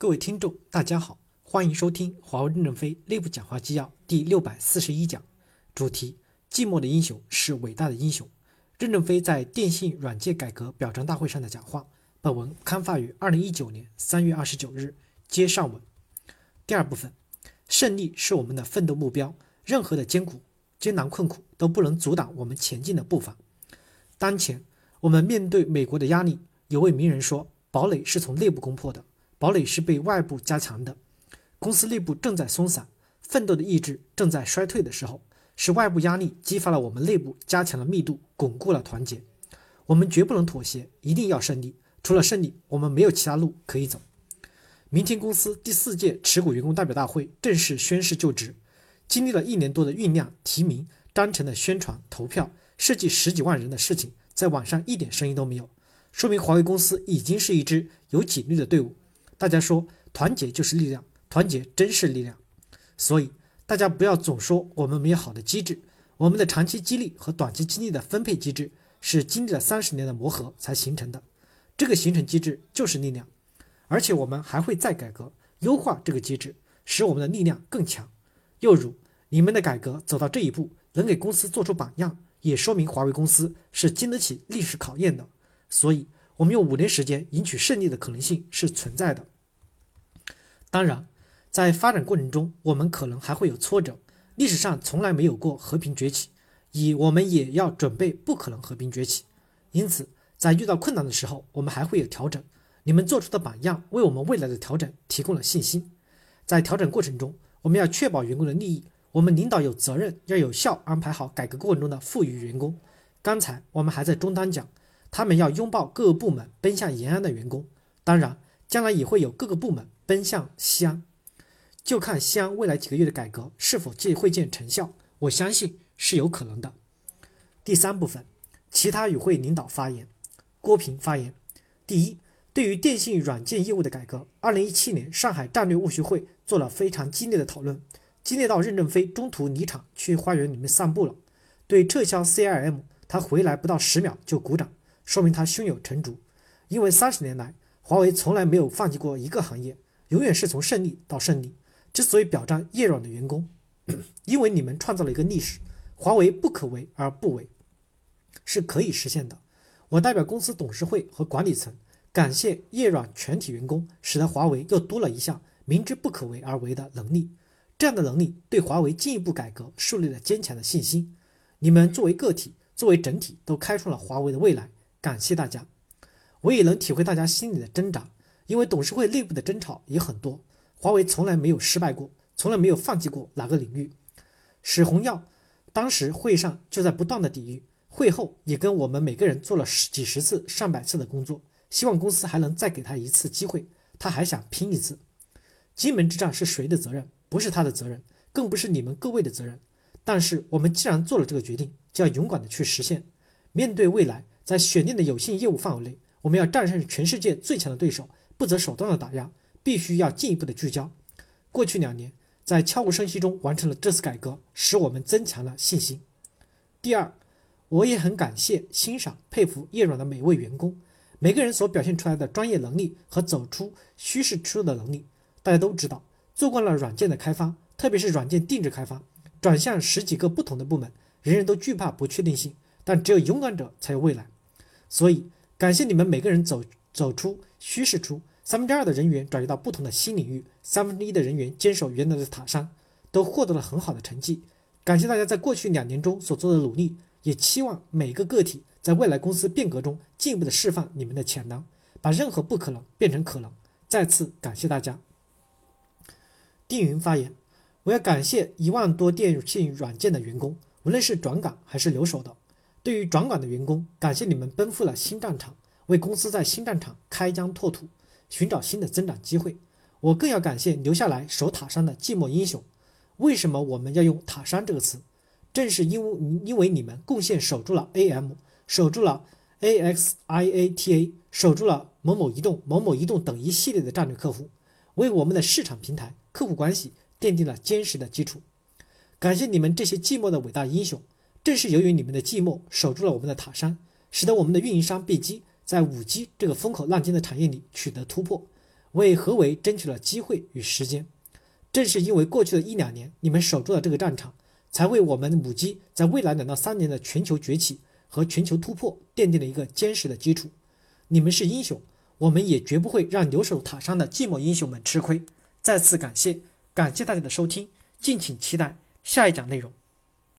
各位听众，大家好，欢迎收听华为任正非内部讲话纪要第六百四十一讲，主题：寂寞的英雄是伟大的英雄。任正非在电信软件改革表彰大会上的讲话。本文刊发于二零一九年三月二十九日。接上文。第二部分，胜利是我们的奋斗目标，任何的艰苦、艰难困苦都不能阻挡我们前进的步伐。当前，我们面对美国的压力。有位名人说：“堡垒是从内部攻破的，堡垒是被外部加强的。公司内部正在松散，奋斗的意志正在衰退的时候，是外部压力激发了我们内部，加强了密度，巩固了团结。我们绝不能妥协，一定要胜利。除了胜利，我们没有其他路可以走。”明天公司第四届持股员工代表大会正式宣誓就职，经历了一年多的酝酿、提名、章程的宣传、投票，涉及十几万人的事情，在网上一点声音都没有。说明华为公司已经是一支有纪律的队伍。大家说团结就是力量，团结真是力量。所以大家不要总说我们没有好的机制，我们的长期激励和短期激励的分配机制是经历了三十年的磨合才形成的。这个形成机制就是力量，而且我们还会再改革优化这个机制，使我们的力量更强。又如你们的改革走到这一步，能给公司做出榜样，也说明华为公司是经得起历史考验的。所以，我们用五年时间赢取胜利的可能性是存在的。当然，在发展过程中，我们可能还会有挫折。历史上从来没有过和平崛起，以我们也要准备不可能和平崛起。因此，在遇到困难的时候，我们还会有调整。你们做出的榜样，为我们未来的调整提供了信心。在调整过程中，我们要确保员工的利益。我们领导有责任，要有效安排好改革过程中的富裕员工。刚才我们还在中单讲。他们要拥抱各个部门奔向延安的员工，当然，将来也会有各个部门奔向西安，就看西安未来几个月的改革是否见会见成效。我相信是有可能的。第三部分，其他与会领导发言。郭平发言。第一，对于电信软件业务的改革，二零一七年上海战略务虚会做了非常激烈的讨论，激烈到任正非中途离场去花园里面散步了。对撤销 CIM，他回来不到十秒就鼓掌。说明他胸有成竹，因为三十年来，华为从来没有放弃过一个行业，永远是从胜利到胜利。之所以表彰叶软的员工，因为你们创造了一个历史，华为不可为而不为，是可以实现的。我代表公司董事会和管理层，感谢叶软全体员工，使得华为又多了一项明知不可为而为的能力。这样的能力对华为进一步改革树立了坚强的信心。你们作为个体，作为整体，都开创了华为的未来。感谢大家，我也能体会大家心里的挣扎，因为董事会内部的争吵也很多。华为从来没有失败过，从来没有放弃过哪个领域。史洪耀当时会上就在不断的抵御，会后也跟我们每个人做了十几十次、上百次的工作，希望公司还能再给他一次机会，他还想拼一次。金门之战是谁的责任？不是他的责任，更不是你们各位的责任。但是我们既然做了这个决定，就要勇敢的去实现。面对未来。在选定的有限业务范围内，我们要战胜全世界最强的对手，不择手段的打压，必须要进一步的聚焦。过去两年，在悄无声息中完成了这次改革，使我们增强了信心。第二，我也很感谢、欣赏、佩服叶软的每位员工，每个人所表现出来的专业能力和走出虚实出的能力。大家都知道，做惯了软件的开发，特别是软件定制开发，转向十几个不同的部门，人人都惧怕不确定性，但只有勇敢者才有未来。所以，感谢你们每个人走走出虚实出，三分之二的人员转移到不同的新领域，三分之一的人员坚守原来的塔山，都获得了很好的成绩。感谢大家在过去两年中所做的努力，也期望每个个体在未来公司变革中进一步的释放你们的潜能，把任何不可能变成可能。再次感谢大家。丁云发言，我要感谢一万多电信软件的员工，无论是转岗还是留守的。对于转岗的员工，感谢你们奔赴了新战场，为公司在新战场开疆拓土，寻找新的增长机会。我更要感谢留下来守塔山的寂寞英雄。为什么我们要用塔山这个词？正是因为因为你们贡献守住了 AM，守住了 AXIATA，守住了某某移动、某某移动等一系列的战略客户，为我们的市场平台、客户关系奠定了坚实的基础。感谢你们这些寂寞的伟大英雄。正是由于你们的寂寞，守住了我们的塔山，使得我们的运营商 B 机在五 G 这个风口浪尖的产业里取得突破。为何为争取了机会与时间。正是因为过去的一两年你们守住了这个战场，才为我们母鸡在未来两到三年的全球崛起和全球突破奠定了一个坚实的基础。你们是英雄，我们也绝不会让留守塔山的寂寞英雄们吃亏。再次感谢，感谢大家的收听，敬请期待下一讲内容。